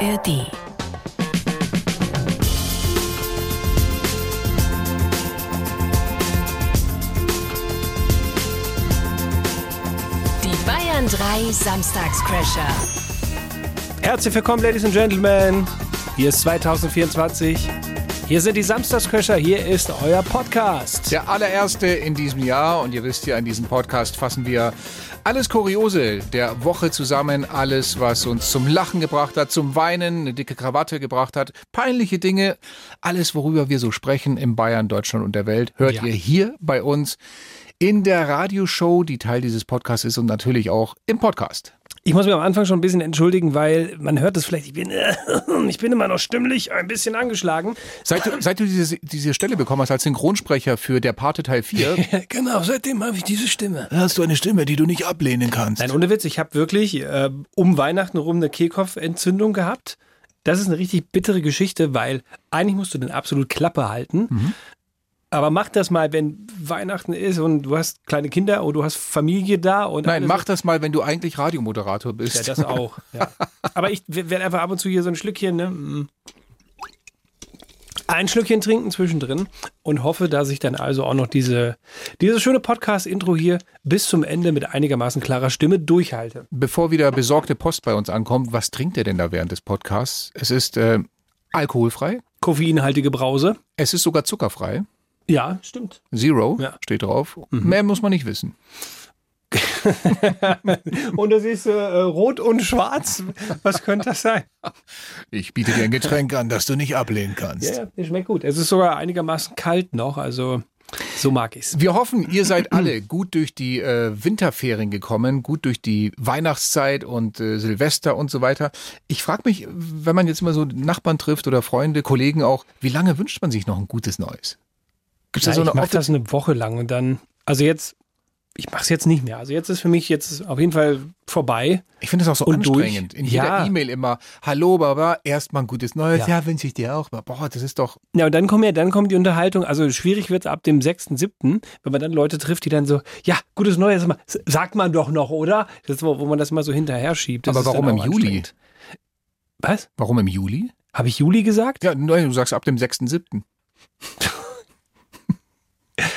ARD. Die Bayern 3 Samstagscrasher. Herzlich willkommen, Ladies and Gentlemen. Hier ist 2024. Hier sind die Samstagscrasher. Hier ist euer Podcast. Der allererste in diesem Jahr. Und ihr wisst ja, in diesem Podcast fassen wir alles Kuriose der Woche zusammen. Alles, was uns zum Lachen gebracht hat, zum Weinen, eine dicke Krawatte gebracht hat, peinliche Dinge. Alles, worüber wir so sprechen in Bayern, Deutschland und der Welt, hört Ja. ihr hier bei uns in der Radioshow, die Teil dieses Podcasts ist und natürlich auch im Podcast. Ich muss mich am Anfang schon ein bisschen entschuldigen, weil man hört es vielleicht, ich bin, ich bin immer noch stimmlich ein bisschen angeschlagen. Seit du, seit du diese, diese Stelle bekommen hast als Synchronsprecher für der Pate Teil 4, genau, seitdem habe ich diese Stimme. hast du eine Stimme, die du nicht ablehnen kannst. Nein, ohne Witz, ich habe wirklich äh, um Weihnachten rum eine Kehlkopfentzündung gehabt. Das ist eine richtig bittere Geschichte, weil eigentlich musst du den absolut Klappe halten. Mhm. Aber mach das mal, wenn Weihnachten ist und du hast kleine Kinder und du hast Familie da und Nein, mach das mal, wenn du eigentlich Radiomoderator bist. Ja, das auch. Ja. Aber ich werde einfach ab und zu hier so ein Schlückchen, ne? mm, Ein Schlückchen trinken zwischendrin und hoffe, dass ich dann also auch noch diese, dieses schöne Podcast-Intro hier bis zum Ende mit einigermaßen klarer Stimme durchhalte. Bevor wieder besorgte Post bei uns ankommt, was trinkt ihr denn da während des Podcasts? Es ist äh, alkoholfrei, Koffeinhaltige Brause. es ist sogar zuckerfrei. Ja, stimmt. Zero Ja. steht drauf. Mehr muss man nicht wissen. Und du siehst äh, rot und schwarz. Was könnte das sein? Ich biete dir ein Getränk an, das du nicht ablehnen kannst. Ja, der schmeckt gut. Es ist sogar einigermaßen kalt noch, also so mag ich's. Wir hoffen, ihr seid alle gut durch die äh, Winterferien gekommen, gut durch die Weihnachtszeit und äh, Silvester und so weiter. Ich frage mich, wenn man jetzt immer so Nachbarn trifft oder Freunde, Kollegen auch, wie lange wünscht man sich noch ein gutes Neues? Gibt es da Ja, so eine ich offi- das eine Woche lang und dann, also jetzt, ich mache es jetzt nicht mehr. Also jetzt ist für mich jetzt auf jeden Fall vorbei. Ich finde das auch so Und durch. anstrengend. In jeder Ja. E-Mail immer, hallo Baba, erstmal ein gutes Neues. Ja. Ja, wünsche ich dir auch. Boah, das ist doch, Ja, und dann kommen ja, dann kommt die Unterhaltung, also schwierig wird es ab dem 6.7., wenn man dann Leute trifft, die dann so, ja, gutes Neues, mal, sagt man doch noch, oder? Das wo, wo man das immer so hinterher schiebt. Aber warum im Juli? Was? warum im Juli? Habe ich Juli gesagt? Ja, nein, du sagst ab dem 6.7.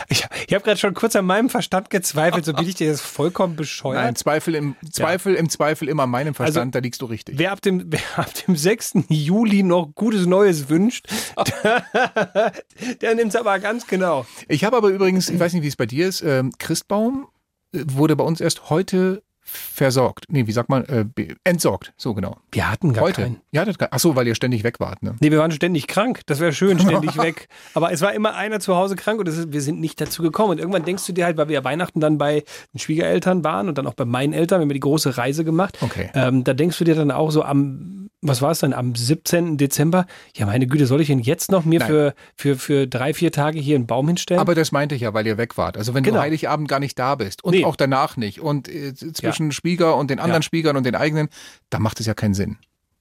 Ich, ich habe gerade schon kurz an meinem Verstand gezweifelt, so bin ich dir jetzt vollkommen bescheuert. Nein, Zweifel im Zweifel, im Zweifel immer meinem Verstand, da liegst du richtig. Wer ab, dem, wer ab dem 6. Juli noch gutes Neues wünscht, der, der nimmt es aber ganz genau. Ich habe aber übrigens, ich weiß nicht, wie es bei dir ist, ähm, Christbaum äh, wurde bei uns erst heute versorgt. Nee, wie sagt man? Äh, entsorgt. So genau. Wir hatten gar heute. keinen. Ja, das, ach so, weil ihr ständig weg wart, ne? Nee, wir waren ständig krank. Das wäre schön, ständig weg. Aber es war immer einer zu Hause krank und ist, wir sind nicht dazu gekommen. Und irgendwann denkst du dir halt, weil wir ja Weihnachten dann bei den Schwiegereltern waren und dann auch bei meinen Eltern, wir haben ja die große Reise gemacht. Okay. Ähm, da denkst du dir dann auch so am, was war es dann, am 17. Dezember, ja meine Güte, soll ich denn jetzt noch mir Nein. für, für, für drei, vier Tage hier einen Baum hinstellen? Aber das meinte ich ja, weil ihr weg wart. Also wenn Genau. du Heiligabend gar nicht da bist und Nee. auch danach nicht und äh, zwischen Spieger und den anderen Ja. Spiegern und den eigenen, da macht es ja keinen Sinn.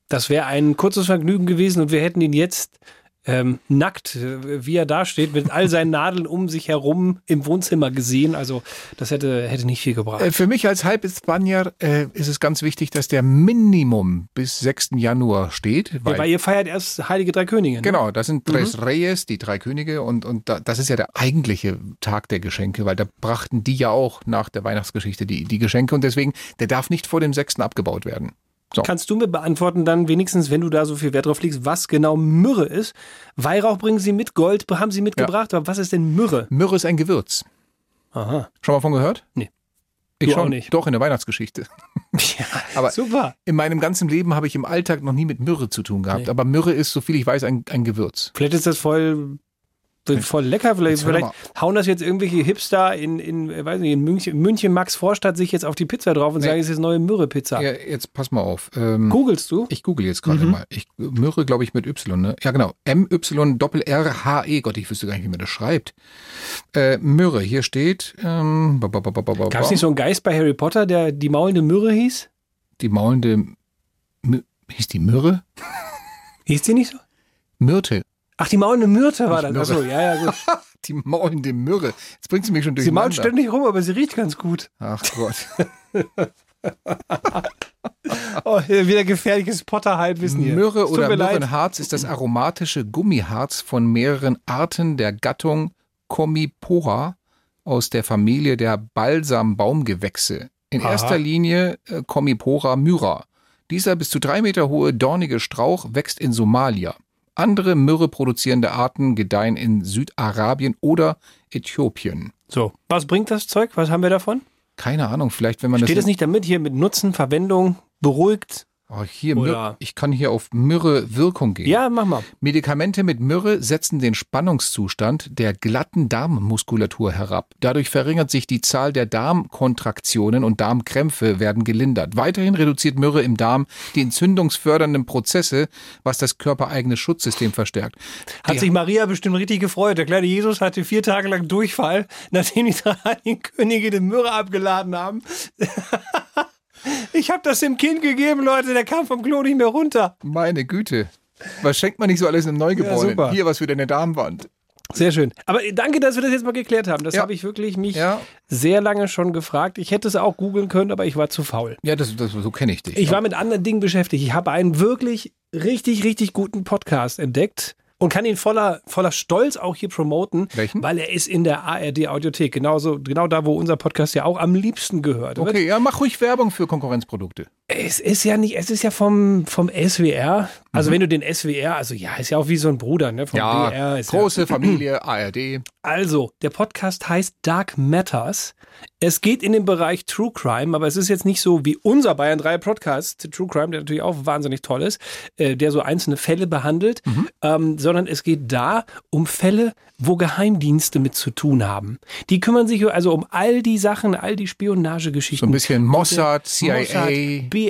Das wäre ein kurzes Vergnügen gewesen und wir hätten ihn jetzt ähm, nackt, äh, wie er da steht, mit all seinen Nadeln um sich herum im Wohnzimmer gesehen. Also das hätte, hätte nicht viel gebracht. Äh, Für mich als Halb-Spanier äh, ist es ganz wichtig, dass der Minimum bis 6. Januar steht. Weil, ja, weil ihr feiert erst Heilige Drei Könige. Ne? genau, das sind Tres Reyes, die drei Könige und, und da, das ist ja der eigentliche Tag der Geschenke, weil da brachten die ja auch nach der Weihnachtsgeschichte die, die Geschenke und deswegen, der darf nicht vor dem 6. abgebaut werden. So. Kannst du mir beantworten dann wenigstens, wenn du da so viel Wert drauf legst, was genau Myrrhe ist? Weihrauch bringen sie mit, Gold haben sie mitgebracht, aber was ist denn Myrrhe? Myrrhe ist ein Gewürz. Aha. Schon mal von gehört? Nee. Ich Du schon nicht. Doch, in der Weihnachtsgeschichte. Ja, Aber super. in meinem ganzen Leben habe ich im Alltag noch nie mit Myrrhe zu tun gehabt. Aber Myrrhe ist, soviel ich weiß, ein, ein Gewürz. Vielleicht ist das voll, voll lecker. Vielleicht, vielleicht hauen das jetzt irgendwelche Hipster in, in, äh, weiß nicht, in München, München Max Vorstadt sich jetzt auf die Pizza drauf und Nee. sagen, es ist neue Myrrhe-Pizza. Ja, jetzt pass mal auf. Ähm, Googlest du? Ich google jetzt gerade Mhm. mal. Ich, Myrrhe, glaube ich, mit Y, ne? Ja, genau. M-Y-R-R-H-E. Gott, ich wüsste gar nicht, wie man das schreibt. Äh, Myrrhe, hier steht. Ähm, Gab es nicht so einen Geist bei Harry Potter, der die maulende Myrrhe hieß? Die maulende. My hieß die Myrrhe? Hieß die nicht so? Myrte. Ach, die maulende Myrte war das. Achso, ja, ja, gut. Die maulende Myrrhe. Jetzt bringt sie mich schon Sie mault ständig rum, aber sie riecht ganz gut. Ach Gott. Oh wieder gefährliches Potterhalbwissen hier. Myrrhe oder. Myrrhenharz ist das aromatische Gummiharz von mehreren Arten der Gattung Comipora aus der Familie der Balsambaumgewächse. In Aha. erster Linie äh, Comipora myra. Dieser bis zu drei Meter hohe dornige Strauch wächst in Somalia. Andere Myrrhe produzierende Arten gedeihen in Südarabien oder Äthiopien. So, was bringt das Zeug? Was haben wir davon? Keine Ahnung, vielleicht wenn man Steht das es nicht damit hier mit Nutzen, Verwendung, beruhigt? Oh, hier Oder-. Ich kann hier auf Myrrhe Wirkung gehen. Ja, mach mal. Medikamente mit Myrrhe setzen den Spannungszustand der glatten Darmmuskulatur herab. Dadurch verringert sich die Zahl der Darmkontraktionen und Darmkrämpfe werden gelindert. Weiterhin reduziert Myrrhe im Darm die entzündungsfördernden Prozesse, was das körpereigene Schutzsystem verstärkt. Hat Die- sich Maria bestimmt richtig gefreut. Der kleine Jesus hatte vier Tage lang Durchfall, nachdem die drei Könige die Myrrhe abgeladen haben. Ich habe das dem Kind gegeben, Leute. Der kam vom Klo nicht mehr runter. Meine Güte. Was schenkt man nicht so alles im Neugeborenen? Ja. Hier was für deine Darmwand. Sehr schön. Aber danke, dass wir das jetzt mal geklärt haben. Das Ja. habe ich wirklich mich Ja. sehr lange schon gefragt. Ich hätte es auch googeln können, aber ich war zu faul. Ja, das, das, so kenne ich dich. Ich war mit anderen Dingen beschäftigt. Ich habe einen wirklich richtig, richtig guten Podcast entdeckt und kann ihn voller, voller Stolz auch hier promoten. Welchen? Weil er ist in der ARD Audiothek. Genauso, genau da, wo unser Podcast ja auch am liebsten gehört. wird. okay, ja, mach ruhig Werbung für Konkurrenzprodukte. Es ist ja nicht, es ist ja vom, vom SWR. Also wenn du den SWR, also ja, ist ja auch wie so ein Bruder, ne? Vom Ja, BR. Ist große Familie, ARD. Also, der Podcast heißt Dark Matters. Es geht in den Bereich True Crime, aber es ist jetzt nicht so wie unser Bayern 3 Podcast, True Crime, der natürlich auch wahnsinnig toll ist, äh, der so einzelne Fälle behandelt, ähm, sondern es geht da um Fälle, wo Geheimdienste mit zu tun haben. Die kümmern sich also um all die Sachen, all die Spionagegeschichten. So ein bisschen Mossad, CIA. Mossad,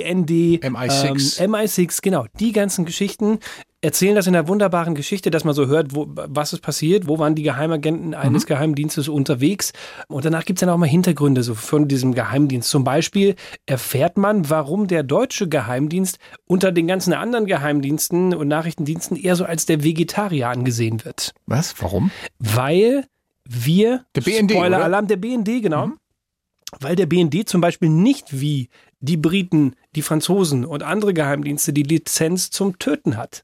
BND, MI6. Ähm, MI6, genau. Die ganzen Geschichten erzählen das in einer wunderbaren Geschichte, dass man so hört, wo, was ist passiert, wo waren die Geheimagenten Mhm. eines Geheimdienstes unterwegs. Und danach gibt es dann auch mal Hintergründe so von diesem Geheimdienst. Zum Beispiel erfährt man, warum der deutsche Geheimdienst unter den ganzen anderen Geheimdiensten und Nachrichtendiensten eher so als der Vegetarier angesehen wird. Was? Warum? Weil wir, Der BND, Spoiler-Alarm, der BND, genau. Weil der BND zum Beispiel nicht wie die Briten, die Franzosen und andere Geheimdienste die Lizenz zum Töten hat.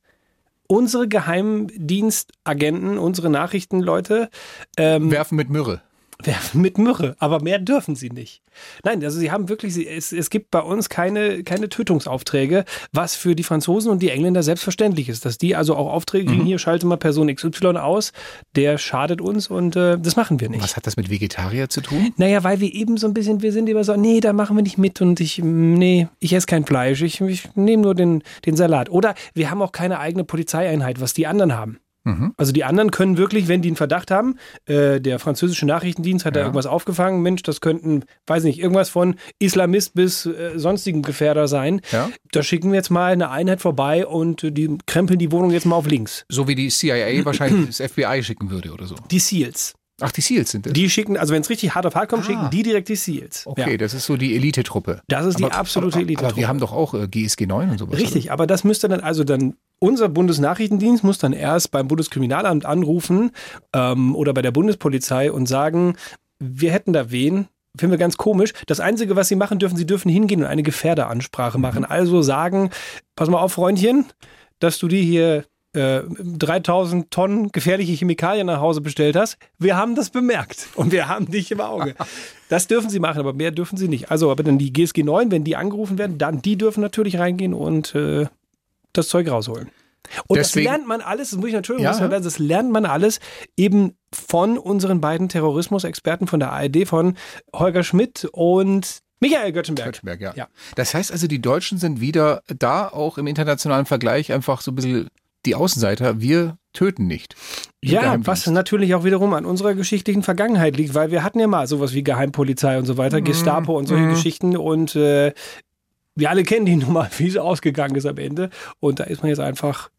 Unsere Geheimdienstagenten, unsere Nachrichtenleute ähm, Werfen mit Myrrhe. Werfen mit Myrrhe, aber mehr dürfen sie nicht. Nein, also sie haben wirklich, es, es gibt bei uns keine, keine Tötungsaufträge, was für die Franzosen und die Engländer selbstverständlich ist, dass die also auch Aufträge kriegen, hier schalte mal Person XY aus, der schadet uns und äh, das machen wir nicht. Was hat das mit Vegetarier zu tun? Naja, weil wir eben so ein bisschen, wir sind immer so, nee, da machen wir nicht mit und ich, mm, nee, ich esse kein Fleisch, ich, ich nehme nur den, den Salat. Oder wir haben auch keine eigene Polizeieinheit, was die anderen haben. Also die anderen können wirklich, wenn die einen Verdacht haben, äh, der französische Nachrichtendienst hat da Ja. irgendwas aufgefangen, Mensch, das könnten, weiß nicht, irgendwas von Islamist bis äh, sonstigen Gefährder sein. Ja. Da schicken wir jetzt mal eine Einheit vorbei und die krempeln die Wohnung jetzt mal auf links. So wie die CIA wahrscheinlich das FBI schicken würde oder so. Die SEALs. Ach, die SEALs sind das. Die schicken, also wenn es richtig hart auf hart kommt, Ah. schicken die direkt die SEALs. okay, Ja. das ist so die Elite-Truppe. Das ist die Aber- absolute aber, Elite-Truppe. Aber wir haben doch auch äh, GSG 9 und sowas. Richtig, aber das müsste dann also dann unser Bundesnachrichtendienst muss dann erst beim Bundeskriminalamt anrufen ähm, oder bei der Bundespolizei und sagen, wir hätten da wen. Finden wir ganz komisch. Das Einzige, was sie machen dürfen, sie dürfen hingehen und eine Gefährderansprache machen. Also sagen, pass mal auf, Freundchen, dass du die hier äh, 3000 Tonnen gefährliche Chemikalien nach Hause bestellt hast. Wir haben das bemerkt und wir haben dich im Auge. Das dürfen sie machen, aber mehr dürfen sie nicht. Also, aber dann die GSG 9, wenn die angerufen werden, dann die dürfen natürlich reingehen und äh, das Zeug rausholen. Und Deswegen- das lernt man alles, das muss ich natürlich Ja, lernen, das lernt man alles eben von unseren beiden Terrorismusexperten von der ARD, von Holger Schmidt und Michael Göttzenberg. Göttberg, ja. Ja. Das heißt also, die Deutschen sind wieder da auch im internationalen Vergleich einfach so ein bisschen die Außenseiter. Wir töten nicht. Ja, was natürlich auch wiederum an unserer geschichtlichen Vergangenheit liegt, weil wir hatten ja mal sowas wie Geheimpolizei und so weiter, Gestapo und solche Geschichten und äh, wir alle kennen die Nummer, wie es ausgegangen ist am Ende und da ist man jetzt einfach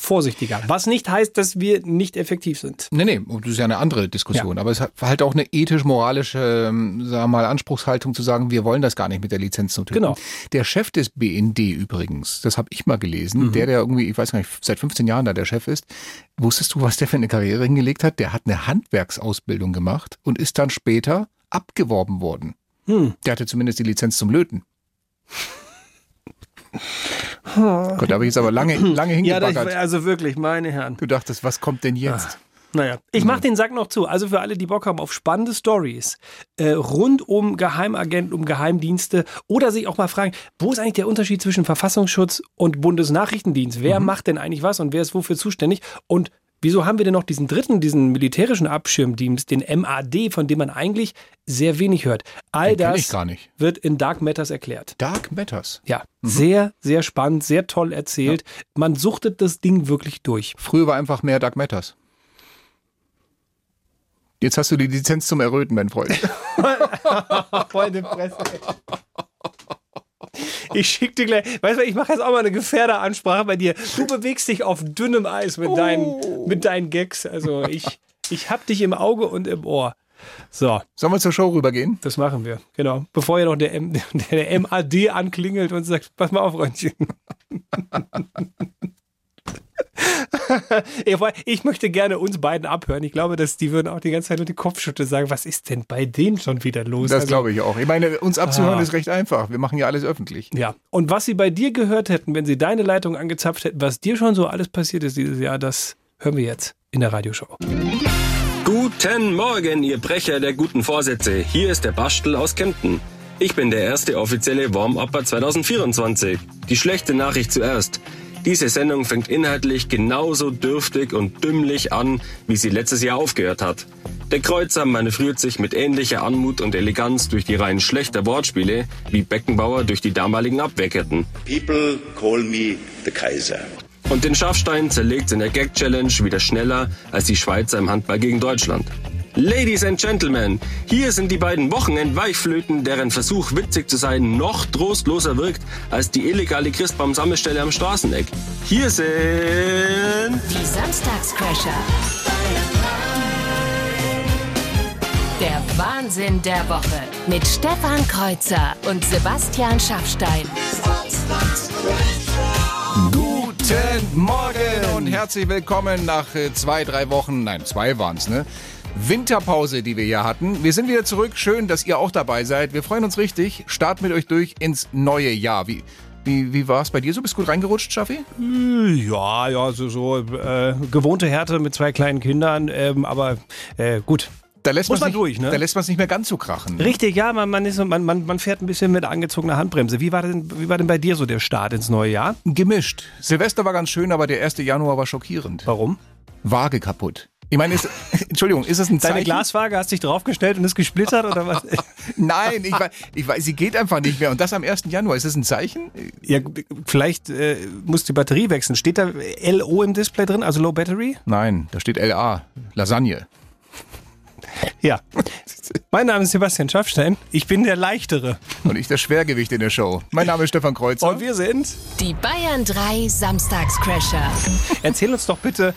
vorsichtiger. Was nicht heißt, dass wir nicht effektiv sind. Nee, nee, das ist ja eine andere Diskussion. Aber es hat halt auch eine ethisch-moralische, ähm, sagen wir mal, Anspruchshaltung zu sagen, wir wollen das gar nicht mit der Lizenz zu. Genau. Der Chef des BND übrigens, das habe ich mal gelesen, Mhm. der, der irgendwie, ich weiß gar nicht, seit 15 Jahren da der Chef ist, wusstest du, was der für eine Karriere hingelegt hat? Der hat eine Handwerksausbildung gemacht und ist dann später abgeworben worden. Hm. Der hatte zumindest die Lizenz zum Löten. Gott, da habe ich jetzt aber lange, lange Ja, das, hingebaggert. also wirklich, meine Herren. du dachtest, was kommt denn jetzt? Naja, ich Mhm. mach den Sack noch zu. Also für alle, die Bock haben auf spannende Stories äh, rund um Geheimagenten, um Geheimdienste oder sich auch mal fragen, wo ist eigentlich der Unterschied zwischen Verfassungsschutz und Bundesnachrichtendienst? Mhm. Wer macht denn eigentlich was und wer ist wofür zuständig? Und wieso haben wir denn noch diesen dritten, diesen militärischen Abschirmdienst, den MAD, von dem man eigentlich sehr wenig hört? All Den das ich gar nicht. wird in Dark Matters erklärt. Dark Matters. Ja, Mhm. sehr, sehr spannend, sehr toll erzählt. Man suchtet das Ding wirklich durch. Früher war einfach mehr Dark Matters. Jetzt hast du die Lizenz zum Erröten, mein Freund. Voll die Fresse. Ich schick dir gleich, weißt du, ich mache jetzt auch mal eine Gefährderansprache bei dir. Du bewegst dich auf dünnem Eis mit deinen, mit deinen Gags. Also ich, ich hab dich im Auge und im Ohr. So, Sollen wir zur Show rübergehen? das machen wir. Genau. Bevor ja noch der, M, der MAD anklingelt und sagt, pass mal auf, Freundchen. Ich möchte gerne uns beiden abhören. Ich glaube, dass die würden auch die ganze Zeit nur die Kopfschütte sagen, was ist denn bei denen schon wieder los? Das Also- glaube ich auch. Ich meine, uns abzuhören Ah. ist recht einfach. Wir machen ja alles öffentlich. Ja, und was sie bei dir gehört hätten, wenn sie deine Leitung angezapft hätten, was dir schon so alles passiert ist dieses Jahr, das hören wir jetzt in der Radioshow. Guten Morgen, ihr Brecher der guten Vorsätze. Hier ist der Bastel aus Kempten. Ich bin der erste offizielle Warm-Upper 2024. Die schlechte Nachricht zuerst. Diese Sendung fängt inhaltlich genauso dürftig und dümmlich an, wie sie letztes Jahr aufgehört hat. Der Kreuzer manövriert sich mit ähnlicher Anmut und Eleganz durch die Reihen schlechter Wortspiele wie Beckenbauer durch die damaligen Abwehrketten. People call me the Kaiser. Und den Schafstein zerlegt in der Gag-Challenge wieder schneller als die Schweizer im Handball gegen Deutschland. Ladies and Gentlemen, hier sind die beiden Wochenend-Weichflöten, deren Versuch witzig zu sein noch trostloser wirkt als die illegale Christbaum-Sammelstelle am Straßeneck. Hier sind... Die Samstagscrasher. Der Wahnsinn der Woche mit Stefan Kreuzer und Sebastian Schaffstein. Guten Morgen und herzlich willkommen nach äh, zwei, drei Wochen, nein, zwei waren es, ne? Winterpause, die wir hier hatten. Wir sind wieder zurück. Schön, dass ihr auch dabei seid. Wir freuen uns richtig. Starten mit euch durch ins neue Jahr. Wie, wie, wie war es bei dir so? Bist du gut reingerutscht, Schaffi? Ja, ja, so, so äh, gewohnte Härte mit zwei kleinen Kindern, ähm, aber äh, gut. Da lässt man durch, ne? Da lässt man es nicht mehr ganz so krachen. Richtig, ja, man, man, ist, man, man, man fährt ein bisschen mit angezogener Handbremse. Wie war, denn, wie war denn bei dir so der Start ins neue Jahr? Gemischt. Silvester war ganz schön, aber der 1. Januar war schockierend. Warum? Waage kaputt. Ich meine, ist, Entschuldigung, ist das ein Zeichen? Deine Glaswaage hast dich draufgestellt und ist gesplittert oder was? Nein, ich weiß, ich weiß, sie geht einfach nicht mehr. Und das am 1. Januar. Ist das ein Zeichen? ja, vielleicht äh, muss die Batterie wechseln. Steht da LO im Display drin, also Low Battery? Nein, da steht LA. Lasagne. Ja. Mein Name ist Sebastian Schaffstein. Ich bin der Leichtere. Und ich das Schwergewicht in der Show. Mein Name ist Stefan Kreuzer. Und wir sind. Die Bayern 3 Samstagscrasher. Erzähl uns doch bitte,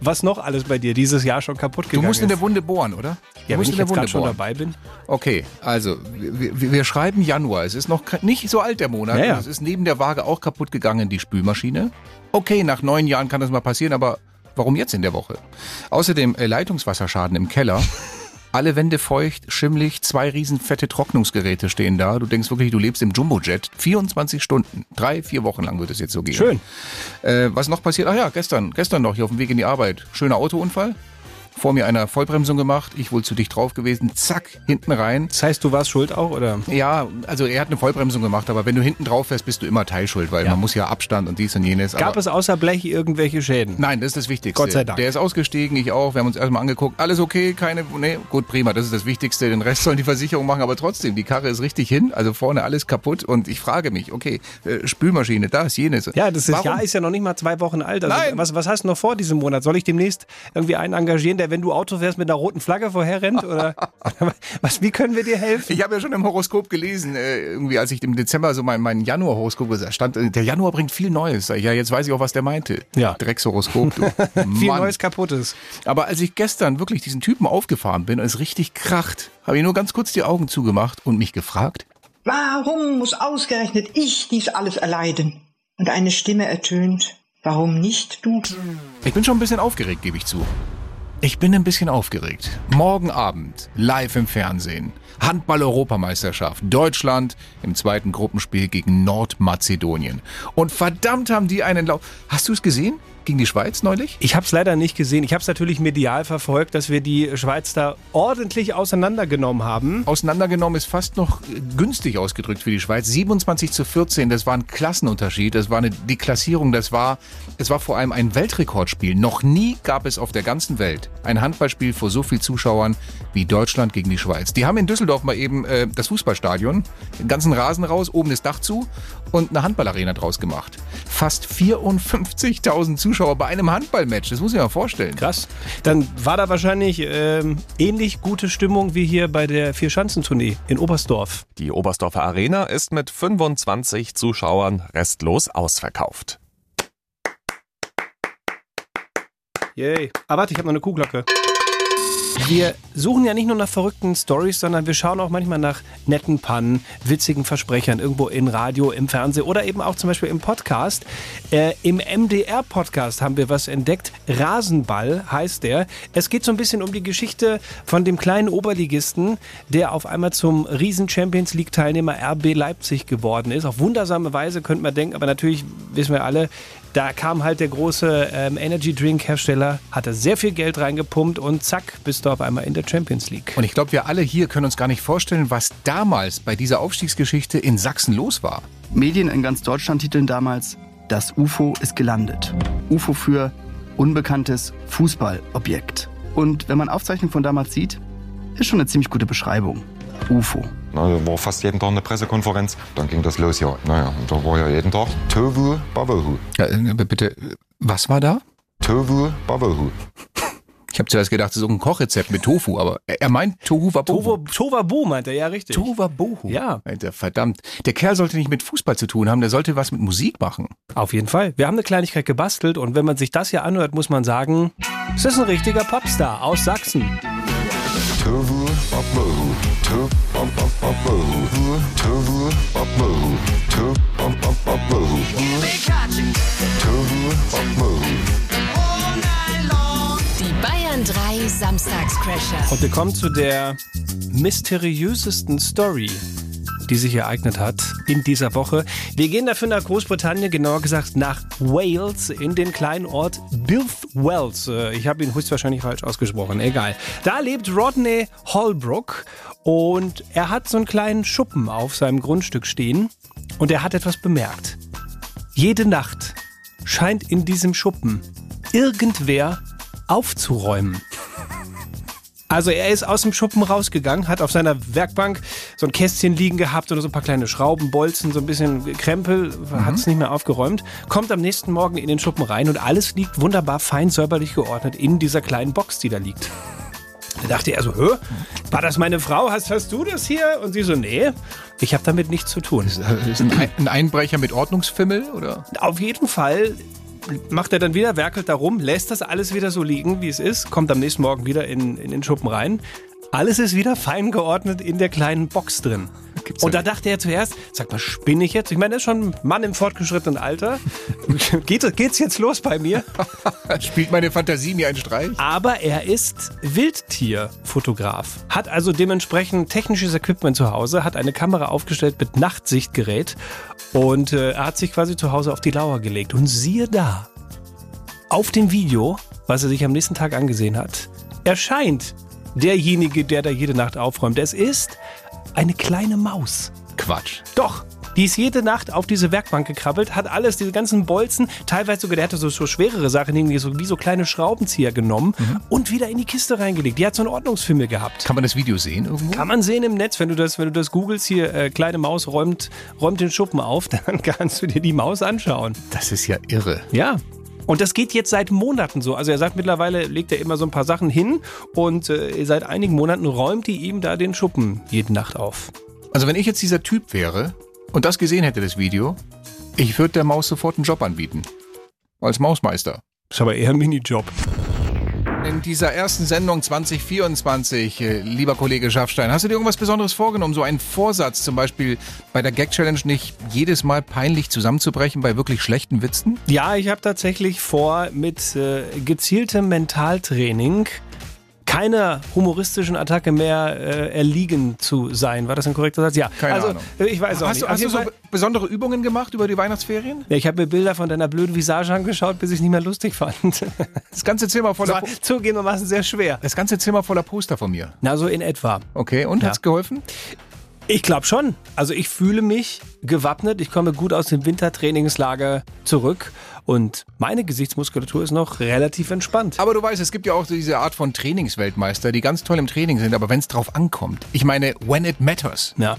was noch alles bei dir dieses Jahr schon kaputt du gegangen musst in der ist. Wunde bohren, oder? Du ja, wenn musst ich in der Wunde schon bohren. dabei bin. Okay, also wir, wir, schreiben Januar. Es ist noch nicht so alt der Monat. Ja, ja. Und Es ist neben der Waage auch kaputt gegangen, die Spülmaschine. Okay, nach neun Jahren kann das mal passieren, aber warum jetzt in der Woche? Außerdem äh, Leitungswasserschaden im Keller. Alle Wände feucht, schimmlig, zwei riesenfette Trocknungsgeräte stehen da. Du denkst wirklich, du lebst im Jumbojet. 24 Stunden, drei, vier Wochen lang wird es jetzt so gehen. Schön. Äh, was noch passiert? Ach ja, gestern, gestern noch hier auf dem Weg in die Arbeit. Schöner Autounfall. Vor mir einer Vollbremsung gemacht, ich wohl zu dicht drauf gewesen, zack, hinten rein. Das heißt, du warst schuld auch, oder? Ja, also er hat eine Vollbremsung gemacht, aber wenn du hinten drauf fährst, bist du immer Teilschuld, weil Ja. man muss ja Abstand und dies und jenes. Gab es außer Blech irgendwelche Schäden? Nein, das ist das Wichtigste. Gott sei Dank. Der ist ausgestiegen, ich auch. Wir haben uns erstmal angeguckt. Alles okay, keine. Nee, gut, prima. Das ist das Wichtigste. Den Rest sollen die Versicherung machen, aber trotzdem, die Karre ist richtig hin. Also vorne alles kaputt. Und ich frage mich, okay, äh, Spülmaschine, das, jenes. Ja, das ist? Jahr ist ja noch nicht mal zwei Wochen alt. Also Nein. Was, was hast du noch vor diesem Monat? Soll ich demnächst irgendwie einen engagieren, der, wenn du Auto fährst, mit einer roten Flagge vorher rennt? Oder was, wie können wir dir helfen? Ich habe ja schon im Horoskop gelesen, äh, irgendwie, als ich im Dezember so mein, mein Januar-Horoskop gesagt stand, äh, der Januar bringt viel Neues. Ich, ja, jetzt weiß ich auch, was der meinte. Ja. Dreckshoroskop, du. Viel. Neues Kaputtes. Aber als ich gestern wirklich diesen Typen aufgefahren bin und es richtig kracht, habe ich nur ganz kurz die Augen zugemacht und mich gefragt, Warum muss ausgerechnet ich dies alles erleiden? Und eine Stimme ertönt, warum nicht du? ich bin schon ein bisschen aufgeregt, gebe ich zu. Ich bin ein bisschen aufgeregt. Morgen Abend, live im Fernsehen. Handball-Europameisterschaft. Deutschland im zweiten Gruppenspiel gegen Nordmazedonien. Und verdammt haben die einen Lauf. Hast du es gesehen? Gegen die Schweiz neulich? Ich habe es leider nicht gesehen. Ich habe es natürlich medial verfolgt, dass wir die Schweiz da ordentlich auseinandergenommen haben. Auseinandergenommen ist fast noch günstig ausgedrückt für die Schweiz. 27 zu 14, das war ein Klassenunterschied. Das war eine Deklassierung. Das war, es war vor allem ein Weltrekordspiel. Noch nie gab es auf der ganzen Welt ein Handballspiel vor so viel Zuschauern wie Deutschland gegen die Schweiz. Die haben in Düsseldorf mal eben äh, das Fußballstadion, den ganzen Rasen raus, oben das Dach zu und eine Handballarena draus gemacht. Fast 54.000 Zuschauer bei einem Handballmatch. Das muss ich mir mal vorstellen. Krass. Dann war da wahrscheinlich ähm, ähnlich gute Stimmung wie hier bei der Vier-Schanzentournee in Oberstdorf. Die Oberstdorfer Arena ist mit 25 Zuschauern restlos ausverkauft. Yay. Ah, warte, ich habe noch eine Kuhglocke. Wir suchen ja nicht nur nach verrückten Stories, sondern wir schauen auch manchmal nach netten Pannen, witzigen Versprechern irgendwo in Radio, im Fernsehen oder eben auch zum Beispiel im Podcast. Äh, Im MDR-Podcast haben wir was entdeckt. Rasenball heißt der. Es geht so ein bisschen um die Geschichte von dem kleinen Oberligisten, der auf einmal zum riesen Champions League-Teilnehmer RB Leipzig geworden ist. Auf wundersame Weise könnte man denken, aber natürlich wissen wir alle, da kam halt der große ähm, Energy Drink Hersteller, hatte sehr viel Geld reingepumpt und zack, bist du auf einmal in der Champions League. Und ich glaube, wir alle hier können uns gar nicht vorstellen, was damals bei dieser Aufstiegsgeschichte in Sachsen los war. Medien in ganz Deutschland titeln damals, das UFO ist gelandet. UFO für unbekanntes Fußballobjekt. Und wenn man Aufzeichnungen von damals sieht, ist schon eine ziemlich gute Beschreibung. UFO. Na, war fast jeden Tag eine Pressekonferenz. Dann ging das los, ja. Naja, und da war ja jeden Tag Tovu Babahu. Ja, äh, bitte, was war da? Tovu Babahu. Ich habe zuerst gedacht, das ist so ein Kochrezept mit Tofu, aber er meint Tohu Wabohu. Tova, Tovabu meint er, ja richtig. Tohu Wabohu. Ja. Alter, verdammt. Der Kerl sollte nicht mit Fußball zu tun haben, der sollte was mit Musik machen. Auf jeden Fall. Wir haben eine Kleinigkeit gebastelt und wenn man sich das hier anhört, muss man sagen, es ist ein richtiger Popstar aus Sachsen. Die Bayern 3 Samstagscrasher. Und wir kommen zu der mysteriösesten Story, die sich ereignet hat in dieser Woche. Wir gehen dafür nach Großbritannien, genauer gesagt nach Wales, in den kleinen Ort Bilth-Wells. Äh, Ich habe ihn höchstwahrscheinlich falsch ausgesprochen, egal. Da lebt Rodney Holbrook und er hat so einen kleinen Schuppen auf seinem Grundstück stehen und er hat etwas bemerkt. Jede Nacht scheint in diesem Schuppen irgendwer aufzuräumen. Also er ist aus dem Schuppen rausgegangen, hat auf seiner Werkbank so ein Kästchen liegen gehabt oder so ein paar kleine Schrauben, Bolzen, so ein bisschen Krempel, hat es nicht mehr aufgeräumt, kommt am nächsten Morgen in den Schuppen rein und alles liegt wunderbar fein säuberlich geordnet in dieser kleinen Box, die da liegt. Da dachte er so, Hö, war das meine Frau? Hast, hast du das hier? Und sie so, nee, ich habe damit nichts zu tun. Ist ein, Ein- ein Einbrecher mit Ordnungsfimmel oder? Auf jeden Fall macht er dann wieder, werkelt da rum, lässt das alles wieder so liegen, wie es ist, kommt am nächsten Morgen wieder in, in den Schuppen rein. Alles ist wieder fein geordnet in der kleinen Box drin. Gibt's Und da dachte er zuerst, sag mal, spinne ich jetzt? Ich meine, er ist schon ein Mann im fortgeschrittenen Alter. Geht, geht's jetzt los bei mir? Spielt meine Fantasie mir einen Streich? Aber er ist Wildtierfotograf, hat also dementsprechend technisches Equipment zu Hause, hat eine Kamera aufgestellt mit Nachtsichtgerät und äh, er hat sich quasi zu Hause auf die Lauer gelegt. Und siehe da, auf dem Video, was er sich am nächsten Tag angesehen hat, erscheint derjenige, der da jede Nacht aufräumt. Es ist eine kleine Maus. Quatsch. Doch. Die ist jede Nacht auf diese Werkbank gekrabbelt, hat alles, diese ganzen Bolzen, teilweise sogar, der hatte so, so schwerere Sachen, irgendwie so, wie so kleine Schraubenzieher genommen und wieder in die Kiste reingelegt. Die hat so einen Ordnungsfimmel gehabt. Kann man das Video sehen irgendwo? Kann man sehen im Netz, wenn du das, wenn du das googelst hier, äh, kleine Maus räumt, räumt den Schuppen auf, dann kannst du dir die Maus anschauen. Das ist ja irre. Ja. Und das geht jetzt seit Monaten so. Also er sagt mittlerweile, legt er immer so ein paar Sachen hin und äh, seit einigen Monaten räumt die ihm da den Schuppen jede Nacht auf. Also wenn ich jetzt dieser Typ wäre und das gesehen hätte, das Video, ich würde der Maus sofort einen Job anbieten. Als Mausmeister. Ist aber eher ein Minijob. In dieser ersten Sendung 2024, äh, lieber Kollege Schaffstein. Hast du dir irgendwas Besonderes vorgenommen? So einen Vorsatz, zum Beispiel bei der Gag Challenge nicht jedes Mal peinlich zusammenzubrechen bei wirklich schlechten Witzen? Ja, ich habe tatsächlich vor, mit äh, gezieltem Mentaltraining keiner humoristischen Attacke mehr äh, erliegen zu sein. War das ein korrekter Satz? Ja. Keine also, Ahnung. äh, Ich weiß auch Hast nicht. du, hast du so besondere Übungen gemacht über die Weihnachtsferien? ja, ich habe mir Bilder von deiner blöden Visage angeschaut, bis ich nicht mehr lustig fand. Das ganze Zimmer Das voller, war Po- zugegebenermaßen sehr schwer. das ganze Zimmer voller Poster von mir. Na, so in etwa. Okay, und Ja. hat's geholfen? Ich glaube schon. Also ich fühle mich gewappnet. Ich komme gut aus dem Wintertrainingslager zurück und meine Gesichtsmuskulatur ist noch relativ entspannt. Aber du weißt, es gibt ja auch diese Art von Trainingsweltmeister, die ganz toll im Training sind, aber wenn es drauf ankommt, ich meine, when it matters, Ja.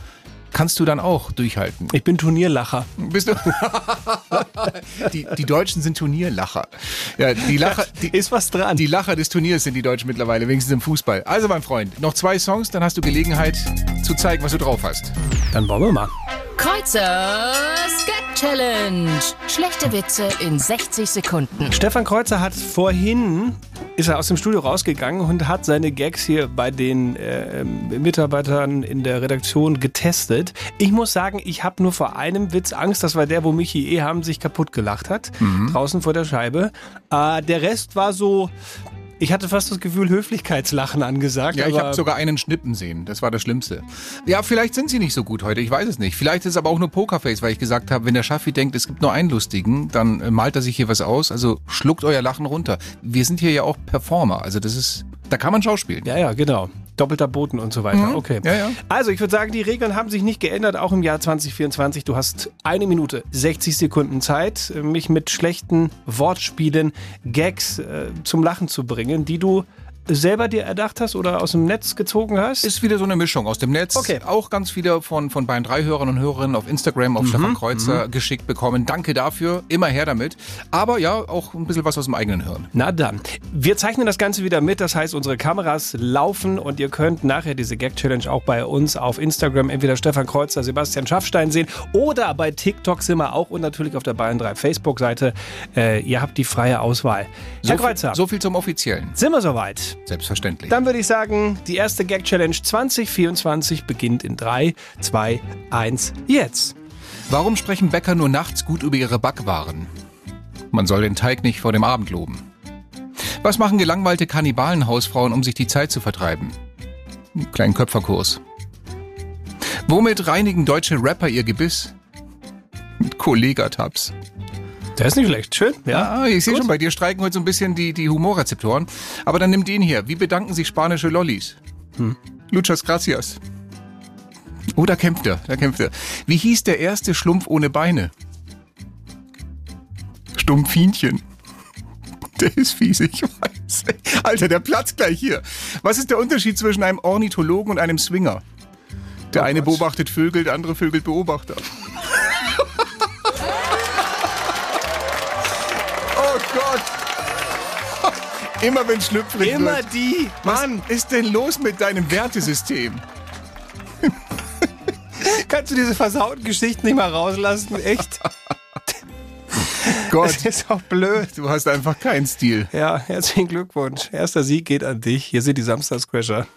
kannst du dann auch durchhalten. Ich bin Turnierlacher. Bist du? die, die Deutschen sind Turnierlacher. Ja, die Lacher, die, Ist was dran. die Lacher des Turniers sind die Deutschen mittlerweile, wenigstens im Fußball. Also, mein Freund, noch zwei Songs, dann hast du Gelegenheit zu zeigen, was du drauf hast. Dann wollen wir mal. Kreuzers Gag Challenge. Schlechte Witze in 60 Sekunden. Stefan Kreuzer hat vorhin, ist er aus dem Studio rausgegangen und hat seine Gags hier bei den äh, Mitarbeitern in der Redaktion getestet. Ich muss sagen, ich habe nur vor einem Witz Angst. Das war der, wo Michi E. haben sich kaputt gelacht hat. Draußen vor der Scheibe. Äh, der Rest war so... Ich hatte fast das Gefühl, Höflichkeitslachen angesagt. Ja, ich habe sogar einen schnippen sehen. Das war das Schlimmste. Ja, vielleicht sind sie nicht so gut heute. Ich weiß es nicht. Vielleicht ist es aber auch nur Pokerface, weil ich gesagt habe, wenn der Schaffi denkt, es gibt nur einen lustigen, dann äh, malt er sich hier was aus. Also schluckt euer Lachen runter. Wir sind hier ja auch Performer. Also das ist, da kann man schauspielen. Ja, ja, genau. Doppelter Boden und so weiter. Okay. Ja, ja. Also, ich würde sagen, die Regeln haben sich nicht geändert, auch im Jahr 2024. Du hast eine Minute, 60 Sekunden Zeit, mich mit schlechten Wortspielen, Gags äh, zum Lachen zu bringen, die du selber dir erdacht hast oder aus dem Netz gezogen hast. Ist wieder so eine Mischung aus dem Netz. Okay. Auch ganz viele von, von Bayern 3 Hörern und Hörerinnen auf Instagram, auf Stefan Kreuzer geschickt bekommen. Danke dafür. Immer her damit. Aber ja, auch ein bisschen was aus dem eigenen Hirn. Na dann. Wir zeichnen das Ganze wieder mit. Das heißt, unsere Kameras laufen und ihr könnt nachher diese Gag-Challenge auch bei uns auf Instagram entweder Stefan Kreuzer, Sebastian Schaffstein sehen oder bei TikTok sind wir auch und natürlich auf der Bayern 3 Facebook-Seite. Äh, ihr habt die freie Auswahl. Herr So, Kreuzer, viel, so viel zum Offiziellen. sind wir soweit? Selbstverständlich. Dann würde ich sagen, die erste Gag-Challenge 2024 beginnt in 3, 2, 1, jetzt. Warum sprechen Bäcker nur nachts gut über ihre Backwaren? Man soll den Teig nicht vor dem Abend loben. Was machen gelangweilte Kannibalenhausfrauen, um sich die Zeit zu vertreiben? Einen kleinen Köpferkurs. Womit reinigen deutsche Rapper ihr Gebiss? Mit Kollegatabs. Der ist nicht schlecht. Schön, ja. Ah, ich sehe schon, bei dir streiken heute so ein bisschen die, die Humorrezeptoren. Aber dann nimm den hier. Wie bedanken sich spanische Lollis? Hm. Luchas gracias. Oh, da kämpft er, da kämpft er. Wie hieß der erste Schlumpf ohne Beine? Stumpfinchen. Der ist fies, ich weiß. Alter, der platzt gleich hier. Was ist der Unterschied zwischen einem Ornithologen und einem Swinger? Der eine beobachtet Vögel, der andere vögelt Beobachter. Gott. Immer wenn schlüpfrig Immer wird. die. Mann, ist denn los mit deinem Wertesystem? Kannst du diese versauten Geschichten nicht mal rauslassen? Echt? Gott, Das ist auch blöd. du hast einfach keinen Stil. Ja, herzlichen Glückwunsch. Erster Sieg geht an dich. Hier sind die Samstagscrasher.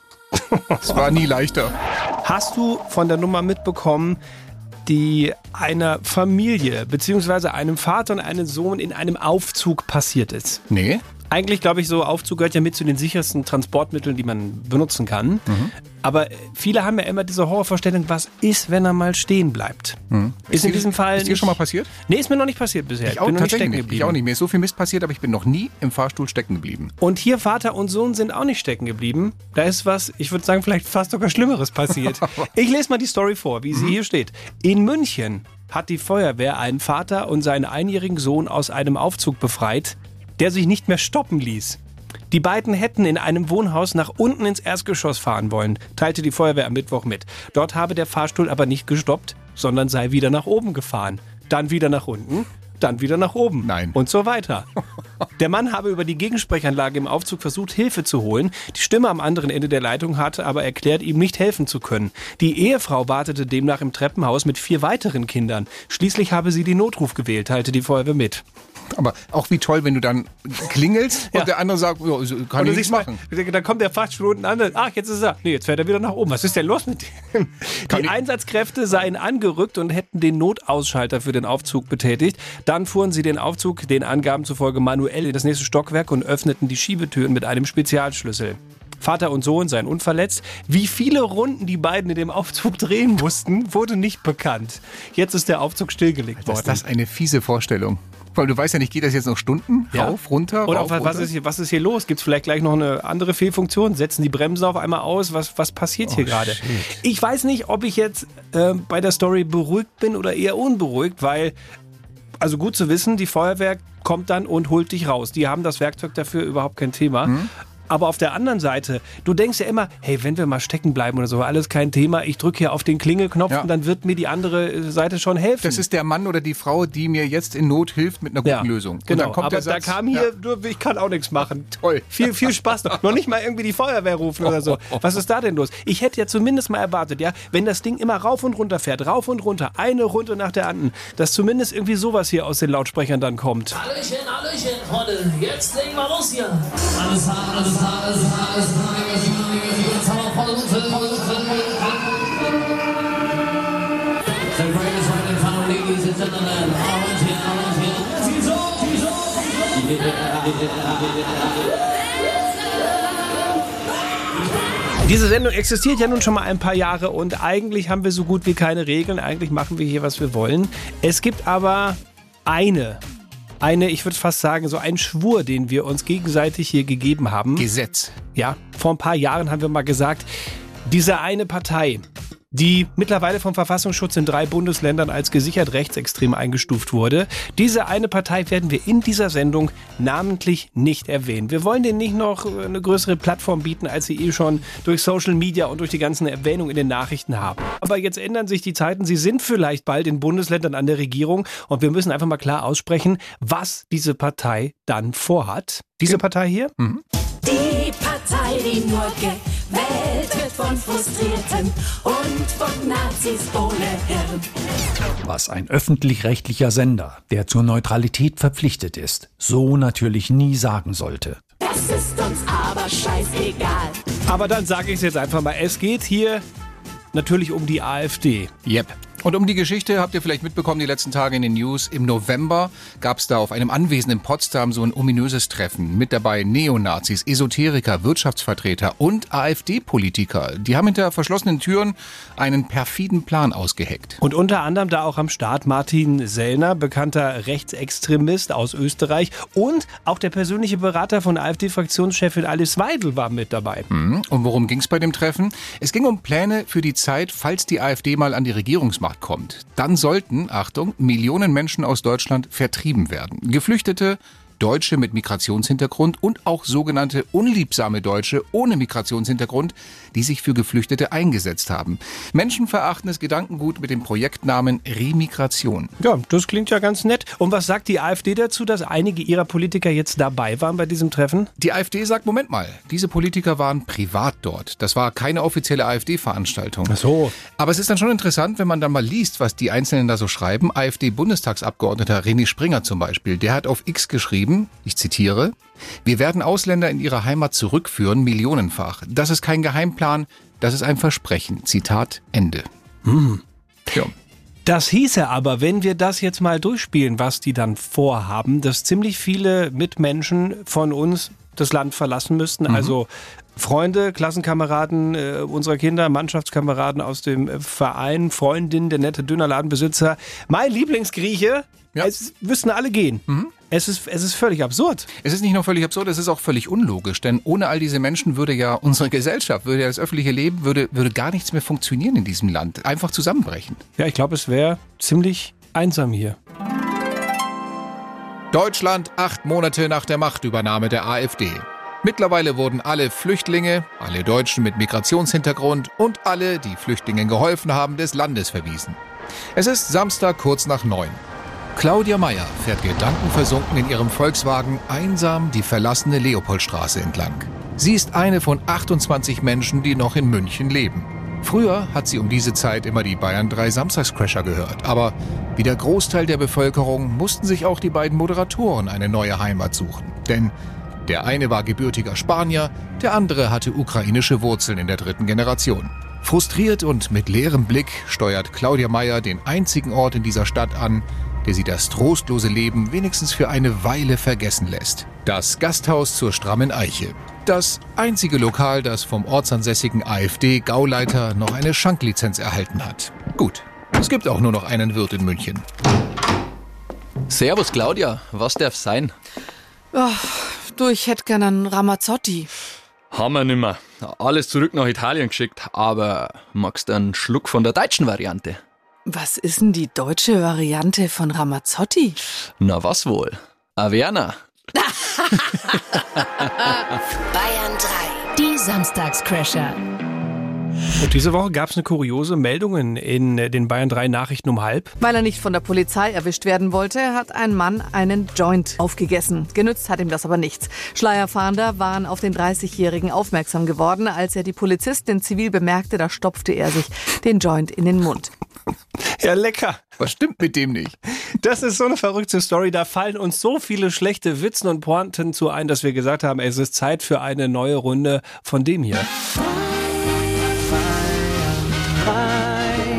Es war nie leichter. Hast du von der Nummer mitbekommen, die einer Familie beziehungsweise einem Vater und einem Sohn in einem Aufzug passiert ist? Nee? Eigentlich glaube ich, so Aufzug gehört ja mit zu den sichersten Transportmitteln, die man benutzen kann. Aber viele haben ja immer diese Horrorvorstellung, was ist, wenn er mal stehen bleibt? Ist, in dir- diesem Fall. Ist dir schon mal passiert? Nee, ist mir noch nicht passiert bisher. Ich auch, bin noch nicht stecken geblieben. Ich auch nicht. Mir ist so viel Mist passiert, aber ich bin noch nie im Fahrstuhl stecken geblieben. Und hier Vater und Sohn sind auch nicht stecken geblieben. Da ist was, ich würde sagen, vielleicht fast sogar Schlimmeres passiert. ich lese mal die Story vor, wie sie hier steht. In München hat die Feuerwehr einen Vater und seinen einjährigen Sohn aus einem Aufzug befreit, der sich nicht mehr stoppen ließ. Die beiden hätten in einem Wohnhaus nach unten ins Erstgeschoss fahren wollen, teilte die Feuerwehr am Mittwoch mit. Dort habe der Fahrstuhl aber nicht gestoppt, sondern sei wieder nach oben gefahren. Dann wieder nach unten, dann wieder nach oben. Nein. Und so weiter. Der Mann habe über die Gegensprechanlage im Aufzug versucht, Hilfe zu holen. Die Stimme am anderen Ende der Leitung hatte aber erklärt, ihm nicht helfen zu können. Die Ehefrau wartete demnach im Treppenhaus mit vier weiteren Kindern. Schließlich habe sie den Notruf gewählt, teilte die Feuerwehr mit. Aber auch wie toll, wenn du dann klingelst Ja. und der andere sagt, ja, so kann ich nichts siehst mal, machen. da kommt der Fahrstuhl unten an. Ach, jetzt ist er. Nee, jetzt fährt er wieder nach oben. Was ist denn los mit dem? Kann Die Einsatzkräfte seien angerückt und hätten den Notausschalter für den Aufzug betätigt. Dann fuhren sie den Aufzug den Angaben zufolge manuell in das nächste Stockwerk und öffneten die Schiebetüren mit einem Spezialschlüssel. Vater und Sohn seien unverletzt. Wie viele Runden die beiden in dem Aufzug drehen mussten, wurde nicht bekannt. Jetzt ist der Aufzug stillgelegt worden. das ist eine fiese Vorstellung. Weil du weißt ja nicht, geht das jetzt noch Stunden? Ja. Rauf, runter, Oder rauf, was, runter? ist hier, was ist hier los? Gibt es vielleicht gleich noch eine andere Fehlfunktion? Setzen die Bremsen auf einmal aus? Was, was passiert Oh, hier gerade? Ich weiß nicht, ob ich jetzt äh, bei der Story beruhigt bin oder eher unberuhigt, weil, also gut zu wissen, die Feuerwehr kommt dann und holt dich raus. Die haben das Werkzeug dafür überhaupt kein Thema. Hm? Aber auf der anderen Seite, du denkst ja immer, hey, wenn wir mal stecken bleiben oder so, alles kein Thema. Ich drücke hier auf den Klingelknopf Ja. und dann wird mir die andere äh, Seite schon helfen. Das ist der Mann oder die Frau, die mir jetzt in Not hilft mit einer guten Lösung. Und Genau, dann kommt aber der Satz, da kam hier, du, ich kann auch nichts machen. Toll. Viel, viel Spaß noch. noch nicht mal irgendwie die Feuerwehr rufen oder so. Was ist da denn los? Ich hätte ja zumindest mal erwartet, ja, wenn das Ding immer rauf und runter fährt, rauf und runter, eine Runde nach der anderen, dass zumindest irgendwie sowas hier aus den Lautsprechern dann kommt. Hallöchen, Hallöchen, Freunde. Jetzt legen wir los hier. Alles hart, alles Diese Sendung existiert ja nun schon mal ein paar Jahre und eigentlich haben wir so gut wie keine Regeln. Eigentlich machen wir hier, was wir wollen. Es gibt aber eine, eine, ich würde fast sagen, so einen Schwur, den wir uns gegenseitig hier gegeben haben. Gesetz. Ja, vor ein paar Jahren haben wir mal gesagt, diese eine Partei, die mittlerweile vom Verfassungsschutz in drei Bundesländern als gesichert rechtsextrem eingestuft wurde, diese eine Partei werden wir in dieser Sendung namentlich nicht erwähnen. Wir wollen denen nicht noch eine größere Plattform bieten, als sie eh schon durch Social Media und durch die ganzen Erwähnungen in den Nachrichten haben. Aber jetzt ändern sich die Zeiten. Sie sind vielleicht bald in Bundesländern an der Regierung und wir müssen einfach mal klar aussprechen, was diese Partei dann vorhat. Diese Partei hier? Die Partei, die nur gewählt wird von Frustrierten und von Nazis ohne Hirn. Was ein öffentlich-rechtlicher Sender, der zur Neutralität verpflichtet ist, so natürlich nie sagen sollte. Das ist uns aber scheißegal. Aber dann sage ich es jetzt einfach mal. Es geht hier natürlich um die AfD. Yep. Und um die Geschichte habt ihr vielleicht mitbekommen, die letzten Tage in den News. Im November gab es da auf einem Anwesen in Potsdam so ein ominöses Treffen. Mit dabei Neonazis, Esoteriker, Wirtschaftsvertreter und AfD-Politiker. Die haben hinter verschlossenen Türen einen perfiden Plan ausgeheckt. Und unter anderem da auch am Start Martin Sellner, bekannter Rechtsextremist aus Österreich. Und auch der persönliche Berater von AfD-Fraktionschefin Alice Weidel war mit dabei. Mhm. Und worum ging es bei dem Treffen? Es ging um Pläne für die Zeit, falls die AfD mal an die Regierungsmacht kommt. Dann sollten, Achtung, Millionen Menschen aus Deutschland vertrieben werden. Geflüchtete, Deutsche mit Migrationshintergrund und auch sogenannte unliebsame Deutsche ohne Migrationshintergrund, die sich für Geflüchtete eingesetzt haben. Menschenverachtendes Gedankengut mit dem Projektnamen Remigration. Ja, das klingt ja ganz nett. Und was sagt die AfD dazu, dass einige ihrer Politiker jetzt dabei waren bei diesem Treffen? Die AfD sagt, Moment mal, diese Politiker waren privat dort. Das war keine offizielle AfD-Veranstaltung. Ach so. Aber es ist dann schon interessant, wenn man dann mal liest, was die Einzelnen da so schreiben. AfD-Bundestagsabgeordneter René Springer zum Beispiel, der hat auf X geschrieben, ich zitiere, wir werden Ausländer in ihre Heimat zurückführen, millionenfach. Das ist kein Geheimplan, das ist ein Versprechen. Zitat Ende. Hm. Ja. Das hieße aber, wenn wir das jetzt mal durchspielen, was die dann vorhaben, dass ziemlich viele Mitmenschen von uns das Land verlassen müssten. Mhm. Also Freunde, Klassenkameraden äh, unserer Kinder, Mannschaftskameraden aus dem Verein, Freundin, der nette Dönerladenbesitzer. Mein Lieblingsgrieche, es wüssten alle gehen. Mhm. Es, ist, es ist völlig absurd. Es ist nicht nur völlig absurd, es ist auch völlig unlogisch, denn ohne all diese Menschen würde ja unsere Gesellschaft, würde ja das öffentliche Leben, würde, würde gar nichts mehr funktionieren in diesem Land. Einfach zusammenbrechen. Ja, ich glaube, es wäre ziemlich einsam hier. Deutschland acht Monate nach der Machtübernahme der AfD. Mittlerweile wurden alle Flüchtlinge, alle Deutschen mit Migrationshintergrund und alle, die Flüchtlingen geholfen haben, des Landes verwiesen. Es ist Samstag kurz nach neun. Claudia Meyer fährt gedankenversunken in ihrem Volkswagen einsam die verlassene Leopoldstraße entlang. Sie ist eine von 28 Menschen, die noch in München leben. Früher hat sie um diese Zeit immer die Bayern 3 Samstagscrasher gehört. Aber wie der Großteil der Bevölkerung mussten sich auch die beiden Moderatoren eine neue Heimat suchen. Denn der eine war gebürtiger Spanier, der andere hatte ukrainische Wurzeln in der dritten Generation. Frustriert und mit leerem Blick steuert Claudia Meyer den einzigen Ort in dieser Stadt an, der sie das trostlose Leben wenigstens für eine Weile vergessen lässt. Das Gasthaus zur Strammen Eiche. Das einzige Lokal, das vom ortsansässigen AfD-Gauleiter noch eine Schanklizenz erhalten hat. Gut, es gibt auch nur noch einen Wirt in München. Servus Claudia, was darf sein? Oh, du, ich hätte gern einen Ramazzotti. Haben wir nimmer. Alles zurück nach Italien geschickt, aber magst du einen Schluck von der deutschen Variante? Was ist denn die deutsche Variante von Ramazzotti? Na was wohl? Averna. Bayern 3. Die Samstagscrasher. Und diese Woche gab es eine kuriose Meldung in, in den Bayern 3 Nachrichten um halb. Weil er nicht von der Polizei erwischt werden wollte, hat ein Mann einen Joint aufgegessen. Genützt hat ihm das aber nichts. Schleierfahnder waren auf den 30-Jährigen aufmerksam geworden. Als er die Polizistin zivil bemerkte, da stopfte er sich den Joint in den Mund. Ja, lecker. Was stimmt mit dem nicht? Das ist so eine verrückte Story. Da fallen uns so viele schlechte Witzen und Pointen zu ein, dass wir gesagt haben, es ist Zeit für eine neue Runde von dem hier.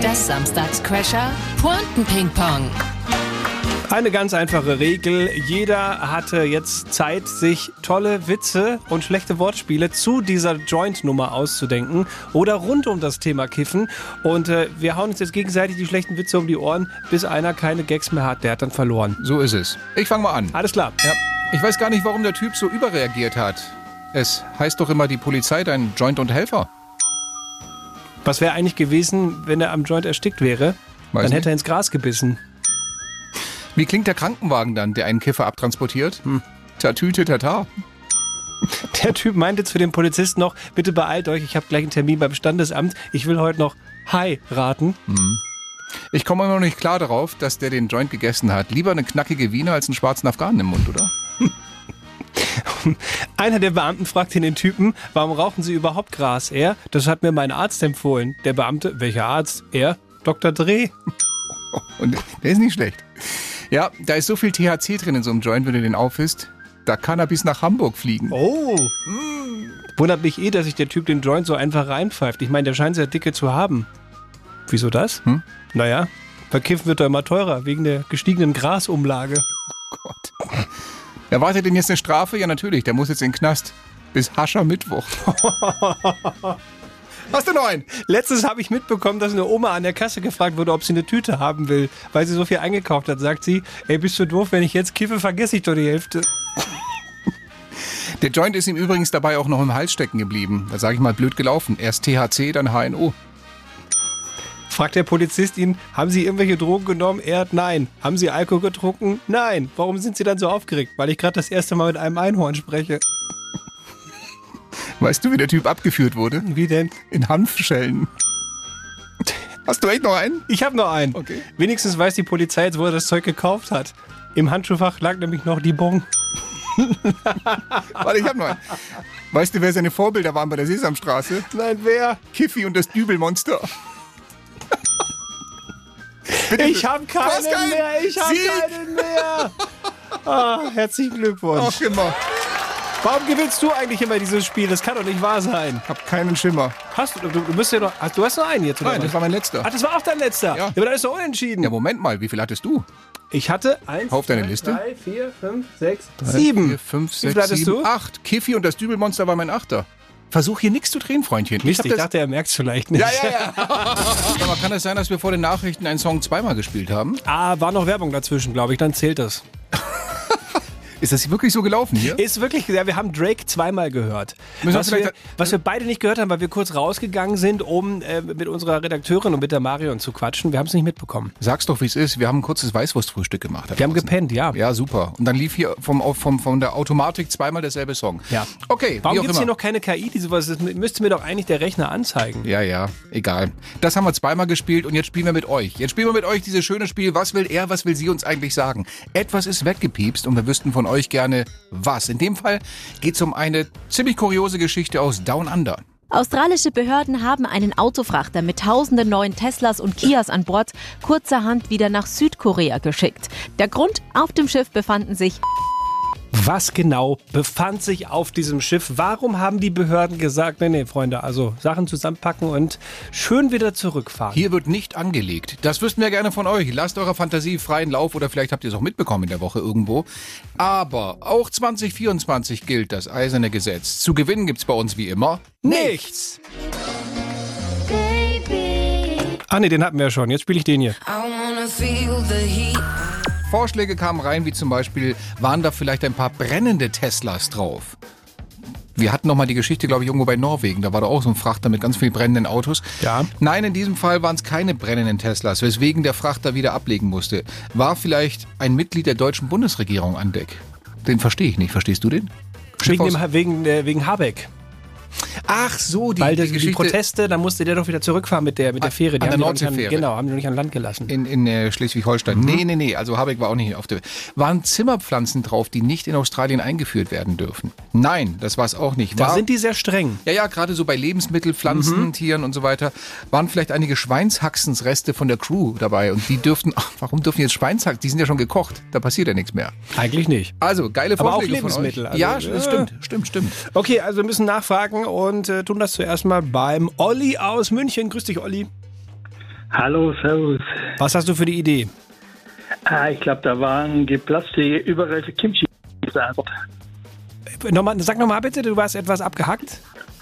Das Samstagscrasher Pointen-Ping-Pong. Eine ganz einfache Regel. Jeder hatte jetzt Zeit, sich tolle Witze und schlechte Wortspiele zu dieser Joint-Nummer auszudenken oder rund um das Thema Kiffen. Und äh, wir hauen uns jetzt gegenseitig die schlechten Witze um die Ohren, bis einer keine Gags mehr hat. Der hat dann verloren. So ist es. Ich fange mal an. Alles klar. Ja. Ich weiß gar nicht, warum der Typ so überreagiert hat. Es heißt doch immer, die Polizei dein Joint und Helfer. Was wäre eigentlich gewesen, wenn er am Joint erstickt wäre? Weiß dann hätte nicht. er ins Gras gebissen. Wie klingt der Krankenwagen dann, der einen Kiffer abtransportiert? Hm. Tatüte tata. Der Typ meint jetzt für den Polizisten noch, bitte beeilt euch, ich habe gleich einen Termin beim Standesamt. Ich will heute noch heiraten. Hm. Ich komme immer noch nicht klar darauf, dass der den Joint gegessen hat. Lieber eine knackige Wiener als einen schwarzen Afghanen im Mund, oder? Einer der Beamten fragte den Typen, warum rauchen Sie überhaupt Gras? Er, das hat mir mein Arzt empfohlen. Der Beamte, welcher Arzt? Er, Dr. Dreh. Und der ist nicht schlecht. Ja, da ist so viel THC drin in so einem Joint, wenn du den aufisst. Da kann er bis nach Hamburg fliegen. Oh. Wundert mich eh, dass sich der Typ den Joint so einfach reinpfeift. Ich meine, der scheint sehr dicke zu haben. Wieso das? Hm? Naja, verkiffen wird doch immer teurer, wegen der gestiegenen Grasumlage. Erwartet denn jetzt eine Strafe? Ja, natürlich. Der muss jetzt in den Knast. Bis Haschermittwoch. Hast du noch einen? Letztes habe ich mitbekommen, dass eine Oma an der Kasse gefragt wurde, ob sie eine Tüte haben will, weil sie so viel eingekauft hat. Sagt sie, ey, bist du doof, wenn ich jetzt kiffe, vergesse ich doch die Hälfte. Der Joint ist ihm übrigens dabei auch noch im Hals stecken geblieben. Da sage ich mal blöd gelaufen. Erst THC, dann HNO. Fragt der Polizist ihn, haben Sie irgendwelche Drogen genommen? Er hat nein. Haben Sie Alkohol getrunken? Nein. Warum sind Sie dann so aufgeregt? Weil ich gerade das erste Mal mit einem Einhorn spreche. Weißt du, wie der Typ abgeführt wurde? Wie denn? In Hanfschellen. Hast du echt noch einen? Ich habe noch einen. Okay. Wenigstens weiß die Polizei jetzt, wo er das Zeug gekauft hat. Im Handschuhfach lag nämlich noch die Bon. Warte, ich hab noch einen. Weißt du, wer seine Vorbilder waren bei der Sesamstraße? Nein, wer? Kiffy und das Dübelmonster. Ich hast keinen keinen. mehr. Ich Sieg. keinen mehr. Ah, herzlichen Glückwunsch. Ach, immer. Warum gewinnst du eigentlich immer dieses Spiel? Das kann doch nicht wahr sein. Hab keinen Schimmer. Hast du, du, du bist ja noch, hast, du hast noch einen jetzt, oder Nein, was? das war mein letzter. Ach, das war auch dein letzter? Ja. aber dann ist doch unentschieden. Ja, Moment mal, wie viel hattest du? Ich hatte eins, Auf deine zwei, Liste? drei, vier, fünf, sechs, sieben. Vier, fünf, Wie sechs, viel hattest sieben, du? acht. Kiffy und das Dübelmonster war mein Achter. Versuch hier nichts zu drehen, Freundchen. Mist, ich, das- dachte, er merkt es vielleicht nicht. Ja, ja, ja. Aber kann es sein, dass wir vor den Nachrichten einen Song zweimal gespielt haben? Ah, war noch Werbung dazwischen, glaube ich, dann zählt das. Ist das wirklich so gelaufen hier? Ist wirklich, ja, wir haben Drake zweimal gehört. Müssen wir Was wir, vielleicht- was wir beide nicht gehört haben, weil wir kurz rausgegangen sind, um äh, mit unserer Redakteurin und mit der Marion zu quatschen. Wir haben es nicht mitbekommen. Sag's doch, wie es ist. Wir haben ein kurzes Weißwurstfrühstück gemacht. Wir haben draußen. gepennt, ja. Ja, super. Und dann lief hier vom, vom, von der Automatik zweimal derselbe Song. Ja. Okay, Warum gibt es hier noch keine KI, die sowas, das müsste mir doch eigentlich der Rechner anzeigen. Ja, ja, egal. Das haben wir zweimal gespielt und jetzt spielen wir mit euch. Jetzt spielen wir mit euch dieses schöne Spiel. Was will er, was will sie uns eigentlich sagen? Etwas ist weggepiepst und wir wüssten von euch gerne, was. In dem Fall geht's um eine ziemlich kuriose Geschichte aus Down Under. Australische Behörden haben einen Autofrachter mit tausenden neuen Teslas und Kias an Bord kurzerhand wieder nach Südkorea geschickt. Der Grund, auf dem Schiff befanden sich Was genau befand sich auf diesem Schiff? Warum haben die Behörden gesagt, nee, nee, Freunde, also Sachen zusammenpacken und schön wieder zurückfahren? Hier wird nicht angelegt. Das wüssten wir gerne von euch. Lasst eurer Fantasie freien Lauf oder vielleicht habt ihr es auch mitbekommen in der Woche irgendwo. Aber auch 2024 gilt das eiserne Gesetz. Zu gewinnen gibt's bei uns wie immer nichts. Ah nee, den hatten wir ja schon. Jetzt spiele ich den hier. Vorschläge kamen rein, wie zum Beispiel, waren da vielleicht ein paar brennende Teslas drauf? Wir hatten noch mal die Geschichte, glaube ich, irgendwo bei Norwegen. Da war da auch so ein Frachter mit ganz vielen brennenden Autos. Ja. Nein, in diesem Fall waren es keine brennenden Teslas, weswegen der Frachter wieder ablegen musste. War vielleicht ein Mitglied der deutschen Bundesregierung an Deck? Den verstehe ich nicht. Verstehst du den? Wegen, aus- dem, wegen, äh, wegen Habeck. Ach so, die, Weil die die, Proteste, da musste der doch wieder zurückfahren mit der, mit der Fähre. Die an der Nordseefähre. Genau, haben die noch nicht an Land gelassen. in, in äh, Schleswig-Holstein. Mhm. Nee, nee, nee. Also Habeck war auch nicht auf der. Waren Zimmerpflanzen drauf, die nicht in Australien eingeführt werden dürfen? Nein, das war es auch nicht. Da War, sind die sehr streng. ja, ja, gerade so bei Lebensmittel, Pflanzen, Mhm. Tieren und so weiter, waren vielleicht einige Schweinshaxensreste von der Crew dabei und die dürften, ach, warum dürfen jetzt Schweinshaxen? Die sind ja schon gekocht, da passiert ja nichts mehr. Eigentlich nicht. Also, geile Aber auch Vorschläge von Lebensmittel, also, ja, ja. das stimmt, stimmt, stimmt. Okay, also wir müssen nachfragen und äh, tun das zuerst mal beim Olli aus München. Grüß dich, Olli. Hallo, servus. Was hast du für die Idee? Ah, ich glaube, da waren geplatzte überreife Kimchi. Antwort. Nochmal, sag nochmal bitte, du warst etwas abgehackt.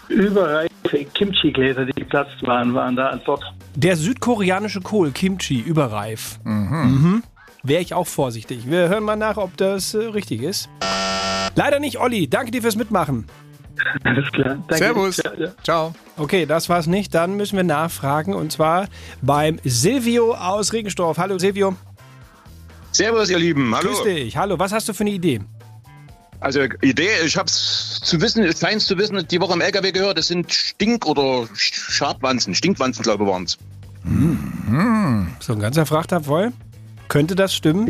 Überreife Kimchi-Gläser, die geplatzt waren, waren da Antwort. Der südkoreanische Kohl, Kimchi, überreif. Mhm. Wäre ich auch vorsichtig. Wir hören mal nach, ob das äh, richtig ist. Leider nicht, Olli. Danke dir fürs Mitmachen. Alles klar. Danke. Servus. Ja, ja. Ciao. Okay, das war's nicht. Dann müssen wir nachfragen und zwar beim Silvio aus Regensdorf. Hallo Silvio. Servus, ihr Lieben. Hallo. Grüß dich. Hallo, was hast du für eine Idee? Also Idee, ich hab's zu wissen, es scheint zu wissen, die Woche im LKW gehört, das sind Stink- oder Schadwanzen, Stinkwanzen, glaube ich, waren's. So ein ganzer Frachter voll. Könnte das stimmen?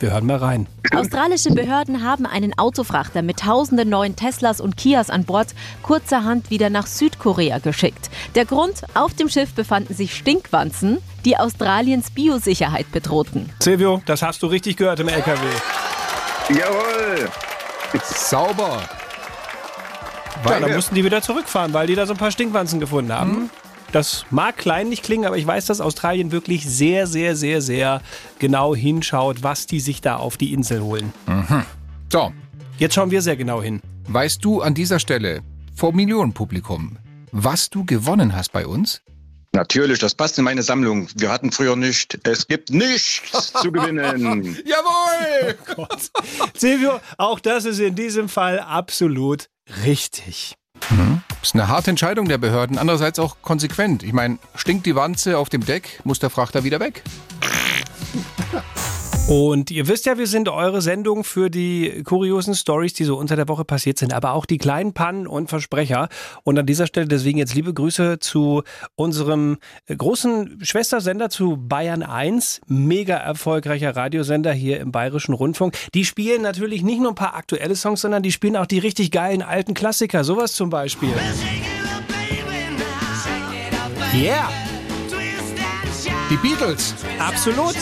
Wir hören mal rein. Australische Behörden haben einen Autofrachter mit tausenden neuen Teslas und Kias an Bord kurzerhand wieder nach Südkorea geschickt. Der Grund, auf dem Schiff befanden sich Stinkwanzen, die Australiens Biosicherheit bedrohten. Silvio, das hast du richtig gehört im LKW. Jawohl. Sauber. Ja, Weil da wir- mussten die wieder zurückfahren, weil die da so ein paar Stinkwanzen gefunden haben. Mhm. Das mag klein nicht klingen, aber ich weiß, dass Australien wirklich sehr, sehr, sehr, sehr genau hinschaut, was die sich da auf die Insel holen. Mhm. So, Jetzt schauen wir sehr genau hin. weißt du an dieser Stelle vor Millionenpublikum, was du gewonnen hast bei uns? Natürlich, das passt in meine Sammlung. Wir hatten früher nicht. Es gibt nichts zu gewinnen. Jawohl! Silvio, auch das ist in diesem Fall absolut richtig. Das ist eine harte Entscheidung der Behörden, andererseits auch konsequent. Ich meine, stinkt die Wanze auf dem Deck, muss der Frachter wieder weg. Und ihr wisst ja, wir sind eure Sendung für die kuriosen Stories, die so unter der Woche passiert sind, aber auch die kleinen Pannen und Versprecher. Und an dieser Stelle deswegen jetzt liebe Grüße zu unserem großen Schwestersender zu Bayern 1, mega erfolgreicher Radiosender hier im Bayerischen Rundfunk. Die spielen natürlich nicht nur ein paar aktuelle Songs, sondern die spielen auch die richtig geilen alten Klassiker, sowas zum Beispiel. Yeah! Die Beatles. Absolut.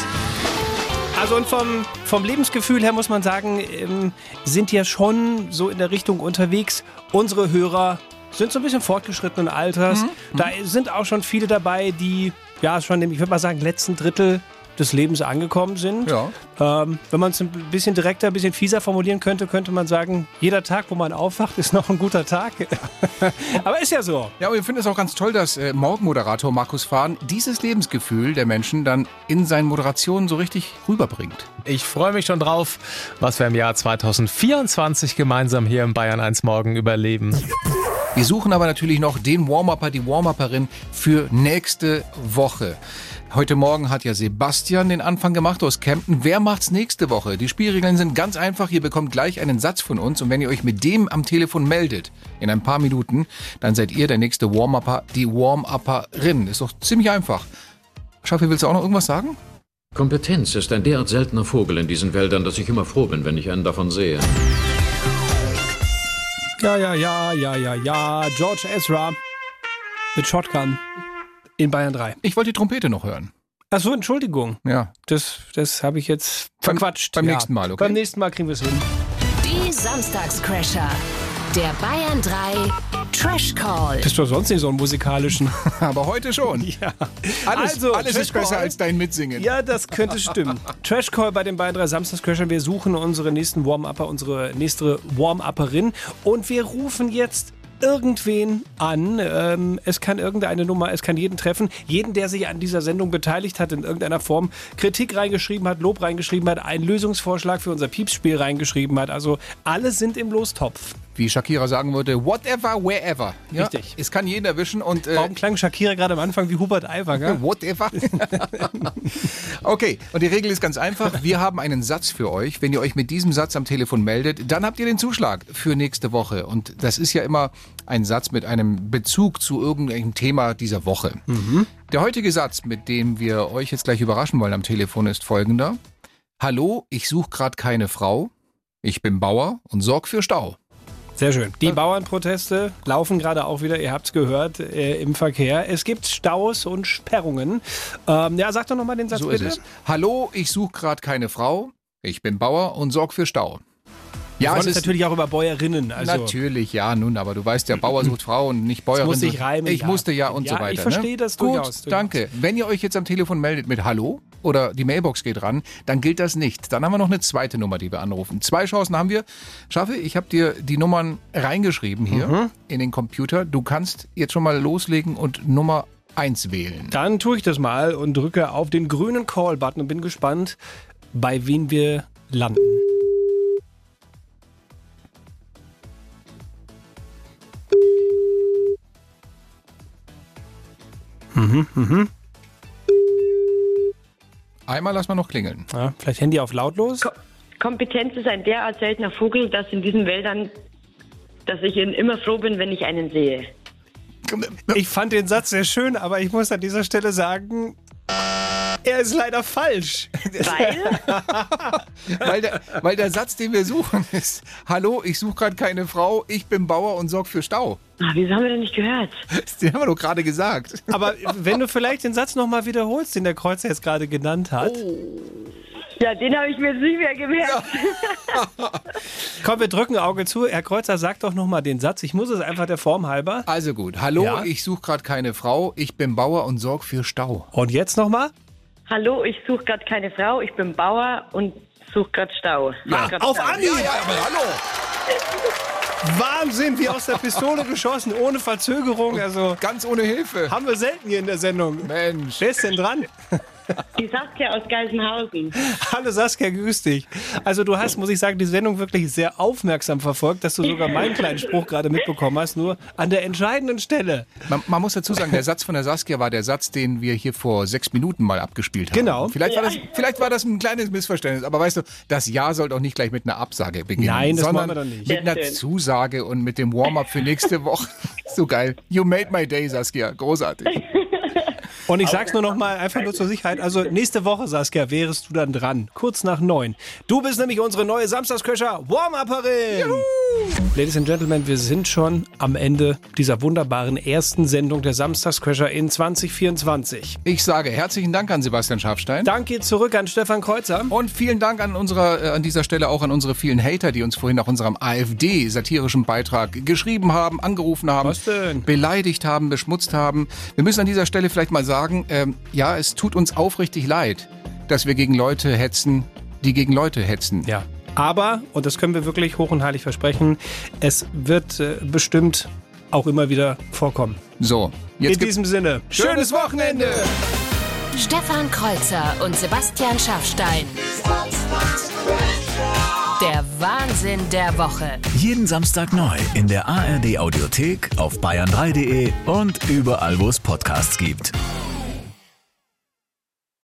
Also und vom, vom Lebensgefühl her muss man sagen, ähm, sind ja schon so in der Richtung unterwegs. Unsere Hörer sind so ein bisschen fortgeschrittenen Alters. Da sind auch schon viele dabei, die ja schon im, ich würde mal sagen, letzten Drittel des Lebens angekommen sind. Ja. Ähm, wenn man es ein bisschen direkter, ein bisschen fieser formulieren könnte, könnte man sagen, jeder Tag, wo man aufwacht, ist noch ein guter Tag. Aber ist ja so. Ja, und ich finde es auch ganz toll, dass äh, Morgenmoderator Markus Fahn dieses Lebensgefühl der Menschen dann in seinen Moderationen so richtig rüberbringt. Ich freue mich schon drauf, was wir im Jahr 2024 gemeinsam hier im Bayern 1 Morgen überleben. Wir suchen aber natürlich noch den Warm-Upper, die Warm-Upperin für nächste Woche. Heute Morgen hat ja Sebastian den Anfang gemacht aus Kempten. Wer macht's nächste Woche? Die Spielregeln sind ganz einfach. Ihr bekommt gleich einen Satz von uns und wenn ihr euch mit dem am Telefon meldet, in ein paar Minuten, dann seid ihr der nächste Warm-Upper, die Warm-Upperin. Ist doch ziemlich einfach. Schaffi, willst du auch noch irgendwas sagen? Kompetenz ist ein derart seltener Vogel in diesen Wäldern, dass ich immer froh bin, wenn ich einen davon sehe. Ja, ja, ja, ja, ja, ja. George Ezra mit Shotgun in Bayern 3. Ich wollte die Trompete noch hören. Achso, Entschuldigung. Ja. Das, das habe ich jetzt Beim- verquatscht. beim ja. nächsten Mal, okay? Beim nächsten Mal kriegen wir es hin. Die Samstagscrasher. Der Bayern 3 Trash Call. Bist du sonst nicht so einen musikalischen? Aber heute schon. Ja. Alles, Also, alles ist besser als dein Mitsingen. Ja, das könnte stimmen. Trash Call bei den beiden drei Samstagscrashern. Wir suchen unsere nächsten Warm-Upper, unsere nächste Warm-Upperin. Und wir rufen jetzt irgendwen an. Ähm, es kann irgendeine Nummer, es kann jeden treffen. Jeden, der sich an dieser Sendung beteiligt hat, in irgendeiner Form Kritik reingeschrieben hat, Lob reingeschrieben hat, einen Lösungsvorschlag für unser Piepsspiel reingeschrieben hat. Also alle sind im Lostopf. Wie Shakira sagen würde, whatever, wherever. Ja, Richtig. Es kann jeden erwischen und äh, Warum klang Shakira gerade am Anfang wie Hubert Aiwanger? Whatever. okay, und die Regel ist ganz einfach. Wir haben einen Satz für euch. Wenn ihr euch mit diesem Satz am Telefon meldet, dann habt ihr den Zuschlag für nächste Woche. Und das ist ja immer ein Satz mit einem Bezug zu irgendeinem Thema dieser Woche. Der heutige Satz, mit dem wir euch jetzt gleich überraschen wollen am Telefon, ist folgender. Hallo, ich suche gerade keine Frau. Ich bin Bauer und sorg für Stau. Sehr schön. Die Bauernproteste laufen gerade auch wieder, ihr habt es gehört, äh, im Verkehr. Es gibt Staus und Sperrungen. Ähm, ja, sag doch nochmal den Satz So bitte. ist es. Hallo, ich suche gerade keine Frau. Ich bin Bauer und sorg für Stau. Ja, es ist natürlich auch über Bäuerinnen. Also, natürlich, ja, nun, aber du weißt ja, Bauer sucht Frau und nicht Bäuerin. muss sucht- reimen, Ich ja. musste ja und Ja, so weiter. ich verstehe ne? das Gut, durchaus, durchaus. danke. Wenn ihr euch jetzt am Telefon meldet mit Hallo oder die Mailbox geht ran, dann gilt das nicht. Dann haben wir noch eine zweite Nummer, die wir anrufen. Zwei Chancen haben wir. Schaffe, ich habe dir die Nummern reingeschrieben hier Mhm. in den Computer. Du kannst jetzt schon mal loslegen und Nummer eins wählen. Dann tue ich das mal und drücke auf den grünen Call-Button und bin gespannt, bei wem wir landen. Mhm, mhm. Einmal lass mal noch klingeln. Ja, vielleicht Handy auf lautlos. Kompetenz ist ein derart seltener Vogel, dass in diesen Wäldern, dass ich immer froh bin, wenn ich einen sehe. Ich fand den Satz sehr schön, aber ich muss an dieser Stelle sagen, er ist leider falsch. Weil? weil, der, weil der Satz, den wir suchen, ist: Hallo, ich suche gerade keine Frau, ich bin Bauer und sorg für Stau. Ah, wieso haben wir denn nicht gehört? Den haben wir doch gerade gesagt. Aber wenn du vielleicht den Satz nochmal wiederholst, den der Kreuzer jetzt gerade genannt hat. Ja, den habe ich mir jetzt nicht mehr gemerkt. Komm, wir drücken Auge zu. Herr Kreuzer, sag doch nochmal den Satz. Ich muss es einfach der Form halber. Also gut. Hallo, Ja. ich suche gerade keine Frau, ich bin Bauer und sorg für Stau. Und jetzt nochmal? Hallo, ich suche gerade keine Frau, ich bin Bauer und suche gerade Stau. Mach grad auf Stau. Anhieb! Ja, ja, aber hallo. Wahnsinn, wie aus der Pistole geschossen, ohne Verzögerung. Also Ganz ohne Hilfe. haben wir selten hier in der Sendung. Mensch. Wer ist denn dran? Die Saskia aus Geisenhausen. Hallo Saskia, grüß dich. Also du hast, muss ich sagen, die Sendung wirklich sehr aufmerksam verfolgt, dass du sogar meinen kleinen Spruch gerade mitbekommen hast, nur an der entscheidenden Stelle. Man, man muss dazu sagen, der Satz von der Saskia war der Satz, den wir hier vor sechs Minuten mal abgespielt haben. Genau. Vielleicht war das, vielleicht war das ein kleines Missverständnis, aber weißt du, das Jahr soll doch nicht gleich mit einer Absage beginnen. Nein, das sondern wollen wir doch nicht. Mit einer. Zusage und mit dem Warm-up für nächste Woche. so geil. You made my day, Saskia. Großartig. Und ich sag's nur noch mal, einfach nur zur Sicherheit. Also nächste Woche, Saskia, wärest du dann dran. Kurz nach neun. Du bist nämlich unsere neue Samstagsköcher Warm-Upperin. Ladies and Gentlemen, wir sind schon am Ende dieser wunderbaren ersten Sendung der Samstagsköcher in 2024. Ich sage herzlichen Dank an Sebastian Schafstein. Dank geht zurück an Stefan Kreuzer. Und vielen Dank an, unserer, äh, an dieser Stelle auch an unsere vielen Hater, die uns vorhin nach unserem AfD-satirischen Beitrag geschrieben haben, angerufen haben, beleidigt haben, beschmutzt haben. Wir müssen an dieser Stelle vielleicht mal sagen, ähm, ja, es tut uns aufrichtig leid, dass wir gegen Leute hetzen, die gegen Leute hetzen. Ja. Aber, und das können wir wirklich hoch und heilig versprechen, es wird äh, bestimmt auch immer wieder vorkommen. So, jetzt in diesem Sinne, Schönes Wochenende! Stefan Kreuzer und Sebastian Schaffstein. Der Wahnsinn der Woche. Jeden Samstag neu in der ARD Audiothek, auf bayern3.de und überall, wo es Podcasts gibt.